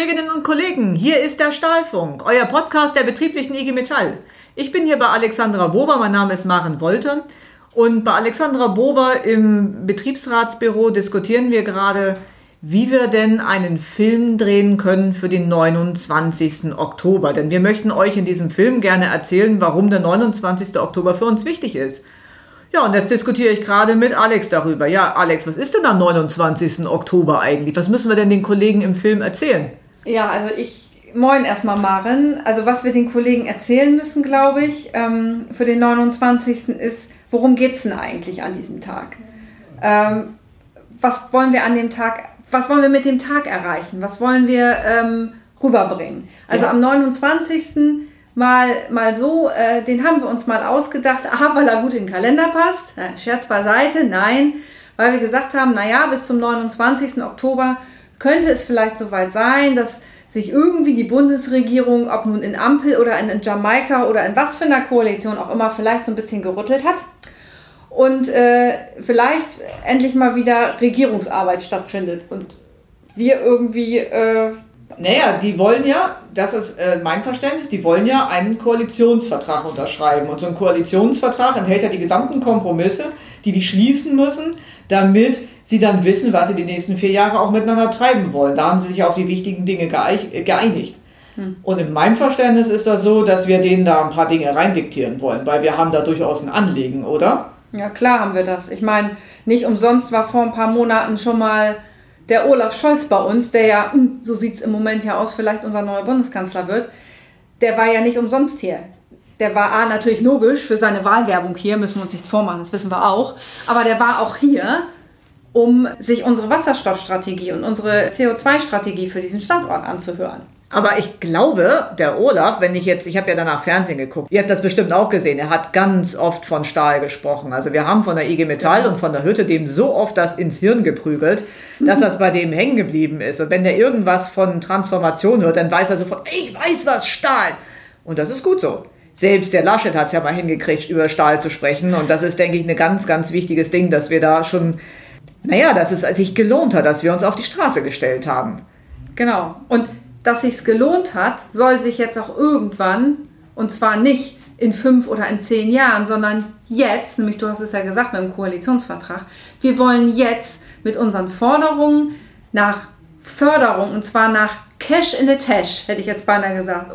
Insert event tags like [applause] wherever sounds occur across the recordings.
Kolleginnen und Kollegen, hier ist der Stahlfunk, euer Podcast der betrieblichen IG Metall. Ich bin hier bei Alexandra Bober, mein Name ist Maren Wolte und bei Alexandra Bober im Betriebsratsbüro diskutieren wir gerade, wie wir denn einen Film drehen können für den 29. Oktober. Denn wir möchten euch in diesem Film gerne erzählen, warum der 29. Oktober für uns wichtig ist. Ja, und jetzt diskutiere ich gerade mit Alex darüber. Ja, Alex, was ist denn am 29. Oktober eigentlich? Was müssen wir denn den Kollegen im Film erzählen? Ja, also ich, moin erstmal Maren. Also was wir den Kollegen erzählen müssen, glaube ich, ähm, für den 29. ist, worum geht es denn eigentlich an diesem Tag? Ähm, was wollen wir an dem Tag, was wollen wir mit dem Tag erreichen? Was wollen wir ähm, rüberbringen? Also ja. am 29 mal, mal so, äh, den haben wir uns mal ausgedacht, aha, weil er gut in den Kalender passt. Ja, Scherz beiseite, nein, weil wir gesagt haben, naja, bis zum 29. Oktober könnte es vielleicht soweit sein, dass sich irgendwie die Bundesregierung, ob nun in Ampel oder in, Jamaika oder in was für einer Koalition auch immer, vielleicht so ein bisschen gerüttelt hat und äh, vielleicht endlich mal wieder Regierungsarbeit stattfindet und wir irgendwie äh, naja, die wollen ja, das ist äh, mein Verständnis, die wollen ja einen Koalitionsvertrag unterschreiben. Und so ein Koalitionsvertrag enthält ja die gesamten Kompromisse, die die schließen müssen, damit sie dann wissen, was sie die nächsten vier Jahre auch miteinander treiben wollen. Da haben sie sich auf die wichtigen Dinge geeinigt. Hm. Und in meinem Verständnis ist das so, dass wir denen da ein paar Dinge reindiktieren wollen, weil wir haben da durchaus ein Anliegen, oder? Ja, klar haben wir das. Ich meine, nicht umsonst war vor ein paar Monaten schon mal der Olaf Scholz bei uns, der ja, hm, so sieht es im Moment ja aus, vielleicht unser neuer Bundeskanzler wird, der war ja nicht umsonst hier. Der war A, natürlich logisch für seine Wahlwerbung hier, müssen wir uns nichts vormachen, das wissen wir auch. Aber der war auch hier, um sich unsere Wasserstoffstrategie und unsere CO2-Strategie für diesen Standort anzuhören. Aber ich glaube, der Olaf, wenn ich jetzt, ich habe ja danach Fernsehen geguckt, ihr habt das bestimmt auch gesehen, er hat ganz oft von Stahl gesprochen. Also wir haben von der IG Metall und von der Hütte dem so oft das ins Hirn geprügelt, dass das bei dem hängen geblieben ist. Und wenn der irgendwas von Transformation hört, dann weiß er sofort, ich weiß was, Stahl. Und das ist gut so. Selbst der Laschet hat es ja mal hingekriegt, über Stahl zu sprechen. Und das ist, denke ich, ein ganz, ganz wichtiges Ding, dass wir da schon, naja, dass es sich gelohnt hat, dass wir uns auf die Straße gestellt haben. Genau. Und dass sich's gelohnt hat, soll sich jetzt auch irgendwann, und zwar nicht in fünf oder in zehn Jahren, sondern jetzt, nämlich du hast es ja gesagt beim Koalitionsvertrag, wir wollen jetzt mit unseren Forderungen nach Förderung, und zwar nach Cash in the Tash, hätte ich jetzt beinahe gesagt.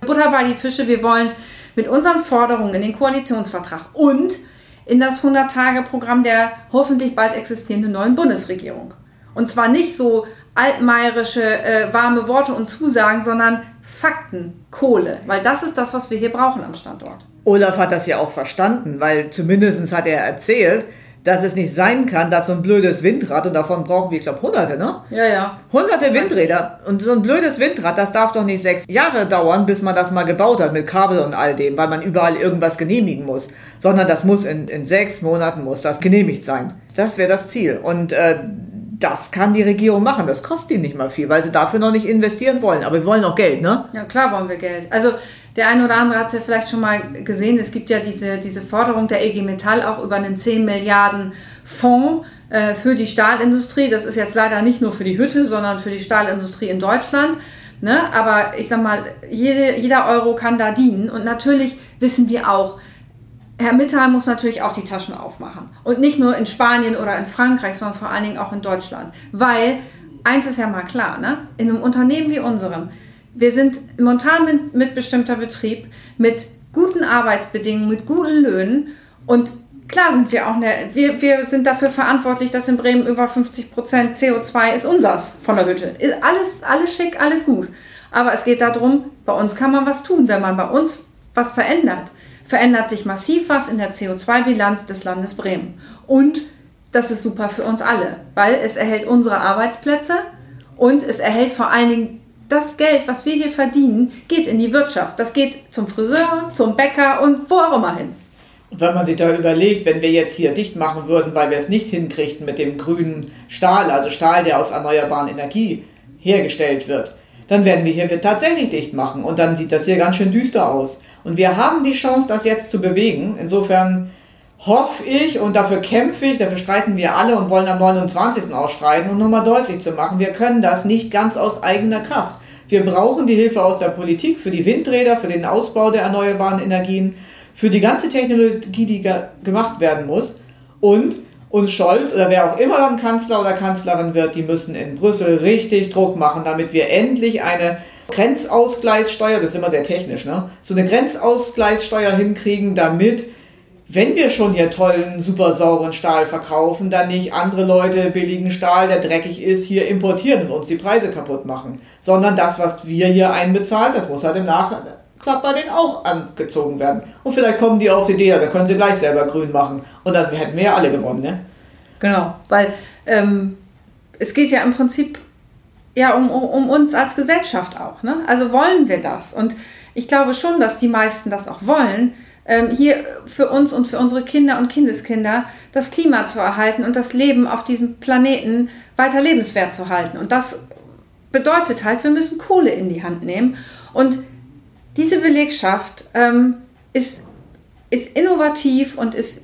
Butter bei die Fische, wir wollen mit unseren Forderungen in den Koalitionsvertrag und in das 100-Tage-Programm der hoffentlich bald existierenden neuen Bundesregierung. Und zwar nicht so altmeierische, äh, warme Worte und Zusagen, sondern Fakten, Kohle. Weil das ist das, was wir hier brauchen am Standort. Olaf hat das ja auch verstanden, weil zumindest hat er erzählt, dass es nicht sein kann, dass so ein blödes Windrad, und davon brauchen wir, ich glaube, hunderte, ne? Ja, ja. Hunderte Windräder. Und so ein blödes Windrad, das darf doch nicht sechs Jahre dauern, bis man das mal gebaut hat mit Kabel und all dem, weil man überall irgendwas genehmigen muss. Sondern das muss in, in sechs Monaten muss das genehmigt sein. Das wäre das Ziel. Und äh, das kann die Regierung machen. Das kostet ihnen nicht mal viel, weil sie dafür noch nicht investieren wollen. Aber wir wollen auch Geld, ne? Ja, klar wollen wir Geld. Also der eine oder andere hat es ja vielleicht schon mal gesehen. Es gibt ja diese, diese Forderung der EG Metall auch über einen 10 Milliarden Fonds äh, für die Stahlindustrie. Das ist jetzt leider nicht nur für die Hütte, sondern für die Stahlindustrie in Deutschland. Ne? Aber ich sag mal, jede, jeder Euro kann da dienen. Und natürlich wissen wir auch, Herr Mittal muss natürlich auch die Taschen aufmachen. Und nicht nur in Spanien oder in Frankreich, sondern vor allen Dingen auch in Deutschland. Weil, eins ist ja mal klar, ne? in einem Unternehmen wie unserem, wir sind momentan mit, mitbestimmter Betrieb mit guten Arbeitsbedingungen, mit guten Löhnen und klar sind wir auch, eine, wir, wir sind dafür verantwortlich, dass in Bremen über 50 Prozent CO2 ist unsers von der Hütte. Ist alles, alles schick, alles gut. Aber es geht darum, bei uns kann man was tun, wenn man bei uns was verändert verändert sich massiv was in der CO2-Bilanz des Landes Bremen. Und das ist super für uns alle, weil es erhält unsere Arbeitsplätze und es erhält vor allen Dingen das Geld, was wir hier verdienen, geht in die Wirtschaft. Das geht zum Friseur, zum Bäcker und wo auch immer hin. Und wenn man sich da überlegt, wenn wir jetzt hier dicht machen würden, weil wir es nicht hinkriegten mit dem grünen Stahl, also Stahl, der aus erneuerbaren Energie hergestellt wird, dann werden wir hier tatsächlich dicht machen. Und dann sieht das hier ganz schön düster aus. Und wir haben die Chance, das jetzt zu bewegen. Insofern hoffe ich und dafür kämpfe ich, dafür streiten wir alle und wollen am 29. ausstreiten, um nochmal deutlich zu machen, wir können das nicht ganz aus eigener Kraft. Wir brauchen die Hilfe aus der Politik für die Windräder, für den Ausbau der erneuerbaren Energien, für die ganze Technologie, die gemacht werden muss. Und uns Scholz oder wer auch immer dann Kanzler oder Kanzlerin wird, die müssen in Brüssel richtig Druck machen, damit wir endlich eine Grenzausgleichssteuer, das ist immer sehr technisch, ne? so eine Grenzausgleichssteuer hinkriegen, damit wenn wir schon hier tollen, super sauren Stahl verkaufen, dann nicht andere Leute billigen Stahl, der dreckig ist, hier importieren und uns die Preise kaputt machen. Sondern das, was wir hier einbezahlen, das muss halt im Nachklapp bei denen auch angezogen werden. Und vielleicht kommen die auf die Idee, dann können sie gleich selber grün machen. Und dann hätten wir ja alle gewonnen, ne? Genau, weil ähm, es geht ja im Prinzip ja um, um, uns als Gesellschaft auch. Ne? Also wollen wir das? Und ich glaube schon, dass die meisten das auch wollen ähm, hier für uns und für unsere Kinder und Kindeskinder das Klima zu erhalten und das Leben auf diesem Planeten weiter lebenswert zu halten. Und das bedeutet halt, wir müssen Kohle in die Hand nehmen. Und diese Belegschaft ähm, ist, ist innovativ und ist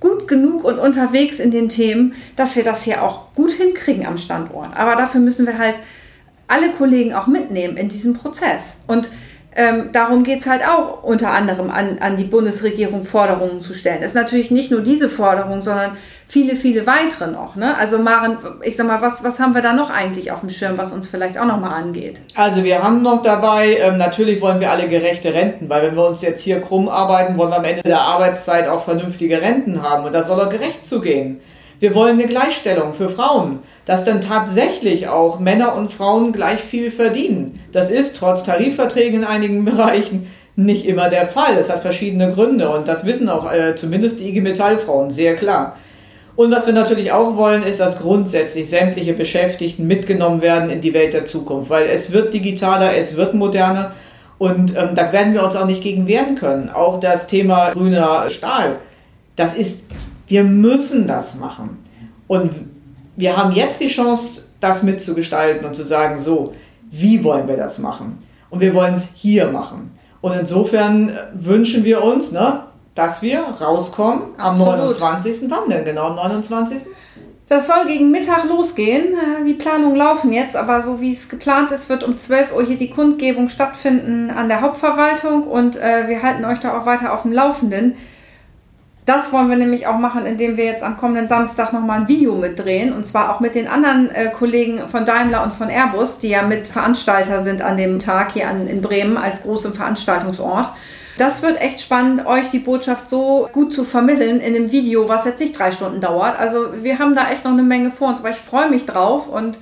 gut genug und unterwegs in den Themen, dass wir das hier auch gut hinkriegen am Standort. Aber dafür müssen wir halt alle Kollegen auch mitnehmen in diesem Prozess. Und ähm, darum geht es halt auch unter anderem an, an die Bundesregierung Forderungen zu stellen. Es ist natürlich nicht nur diese Forderung, sondern viele, viele weitere noch. Ne? Also Maren, ich sag mal, was, was haben wir da noch eigentlich auf dem Schirm, was uns vielleicht auch nochmal angeht? Also wir haben noch dabei, ähm, natürlich wollen wir alle gerechte Renten, weil wenn wir uns jetzt hier krumm arbeiten, wollen wir am Ende der Arbeitszeit auch vernünftige Renten haben und das soll auch gerecht zugehen. Wir wollen eine Gleichstellung für Frauen, dass dann tatsächlich auch Männer und Frauen gleich viel verdienen. Das ist trotz Tarifverträgen in einigen [laughs] Bereichen nicht immer der Fall. Es hat verschiedene Gründe und das wissen auch äh, zumindest die IG Metall-Frauen sehr klar. Und was wir natürlich auch wollen, ist, dass grundsätzlich sämtliche Beschäftigten mitgenommen werden in die Welt der Zukunft, weil es wird digitaler, es wird moderner und ähm, da werden wir uns auch nicht gegen wehren können. Auch das Thema grüner Stahl, das ist wir müssen das machen. Und wir haben jetzt die Chance, das mitzugestalten und zu sagen, so, wie wollen wir das machen? Und wir wollen es hier machen. Und insofern äh, wünschen wir uns, ne, dass wir rauskommen am Absolut. 29. Wann denn genau am 29.? Das soll gegen Mittag losgehen. Äh, die Planungen laufen jetzt, aber so wie es geplant ist, wird um 12 Uhr hier die Kundgebung stattfinden an der Hauptverwaltung und äh, wir halten euch da auch weiter auf dem Laufenden. Das wollen wir nämlich auch machen, indem wir jetzt am kommenden Samstag nochmal ein Video mitdrehen. Und zwar auch mit den anderen äh, Kollegen von Daimler und von Airbus, die ja mit Veranstalter sind an dem Tag hier an, in Bremen als großem Veranstaltungsort. Das wird echt spannend, euch die Botschaft so gut zu vermitteln in einem Video, was jetzt nicht drei Stunden dauert. Also wir haben da echt noch eine Menge vor uns, aber ich freue mich drauf und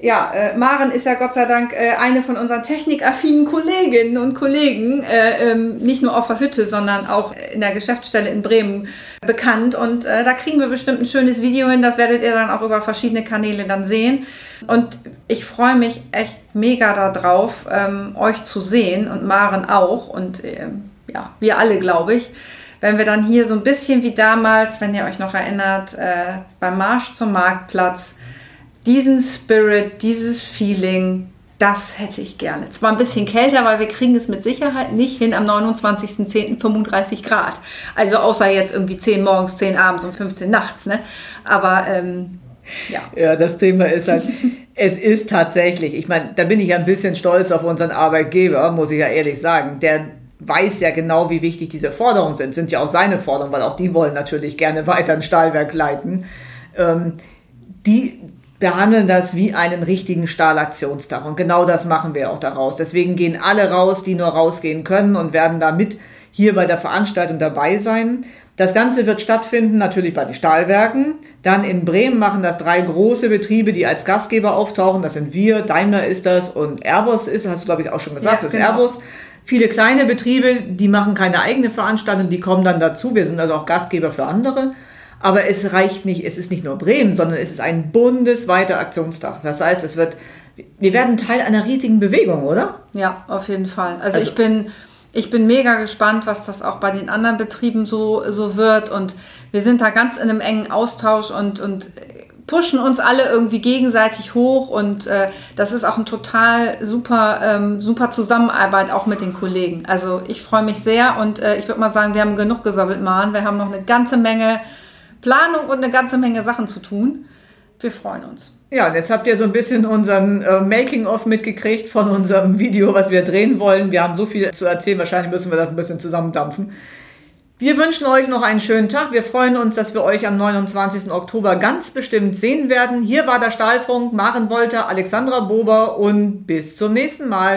ja, äh, Maren ist ja Gott sei Dank äh, eine von unseren technikaffinen Kolleginnen und Kollegen, äh, ähm, nicht nur auf der Hütte, sondern auch in der Geschäftsstelle in Bremen bekannt. Und äh, da kriegen wir bestimmt ein schönes Video hin. Das werdet ihr dann auch über verschiedene Kanäle dann sehen. Und ich freue mich echt mega darauf, ähm, euch zu sehen und Maren auch. Und ähm, ja, wir alle, glaube ich wenn wir dann hier so ein bisschen wie damals, wenn ihr euch noch erinnert, äh, beim Marsch zum Marktplatz diesen Spirit, dieses Feeling, das hätte ich gerne. Zwar ein bisschen kälter, weil wir kriegen es mit Sicherheit nicht hin am 29.10. 35 Grad. Also außer jetzt irgendwie 10 morgens, 10 abends und 15 nachts. Ne? Aber ähm, ja. Ja, das Thema ist halt, [laughs] es ist tatsächlich, ich meine, da bin ich ein bisschen stolz auf unseren Arbeitgeber, muss ich ja ehrlich sagen. Der weiß ja genau, wie wichtig diese Forderungen sind. Sind ja auch seine Forderungen, weil auch die wollen natürlich gerne weiter ein Stahlwerk leiten. Ähm, die, behandeln das wie einen richtigen Stahlaktionstag. Und genau das machen wir auch daraus. Deswegen gehen alle raus, die nur rausgehen können und werden da mit hier bei der Veranstaltung dabei sein. Das Ganze wird stattfinden natürlich bei den Stahlwerken. Dann in Bremen machen das drei große Betriebe, die als Gastgeber auftauchen. Das sind wir, Daimler ist das und Airbus ist, hast du glaube ich auch schon gesagt, ja, das ist genau. Airbus. Viele kleine Betriebe, die machen keine eigene Veranstaltung, die kommen dann dazu. Wir sind also auch Gastgeber für andere. Aber es reicht nicht, es ist nicht nur Bremen, sondern es ist ein bundesweiter Aktionstag. Das heißt, es wird, wir werden Teil einer riesigen Bewegung, oder? Ja, auf jeden Fall. Also, also ich bin, ich bin mega gespannt, was das auch bei den anderen Betrieben so, so wird. Und wir sind da ganz in einem engen Austausch und, und pushen uns alle irgendwie gegenseitig hoch. Und äh, das ist auch ein total super, ähm, super Zusammenarbeit auch mit den Kollegen. Also ich freue mich sehr und äh, ich würde mal sagen, wir haben genug gesammelt, Maren. Wir haben noch eine ganze Menge Planung und eine ganze Menge Sachen zu tun. Wir freuen uns. Ja, und jetzt habt ihr so ein bisschen unseren äh, Making-of mitgekriegt von unserem Video, was wir drehen wollen. Wir haben so viel zu erzählen, wahrscheinlich müssen wir das ein bisschen zusammendampfen. Wir wünschen euch noch einen schönen Tag. Wir freuen uns, dass wir euch am 29. Oktober ganz bestimmt sehen werden. Hier war der Stahlfunk, Maren Wolter, Alexandra Bober und bis zum nächsten Mal.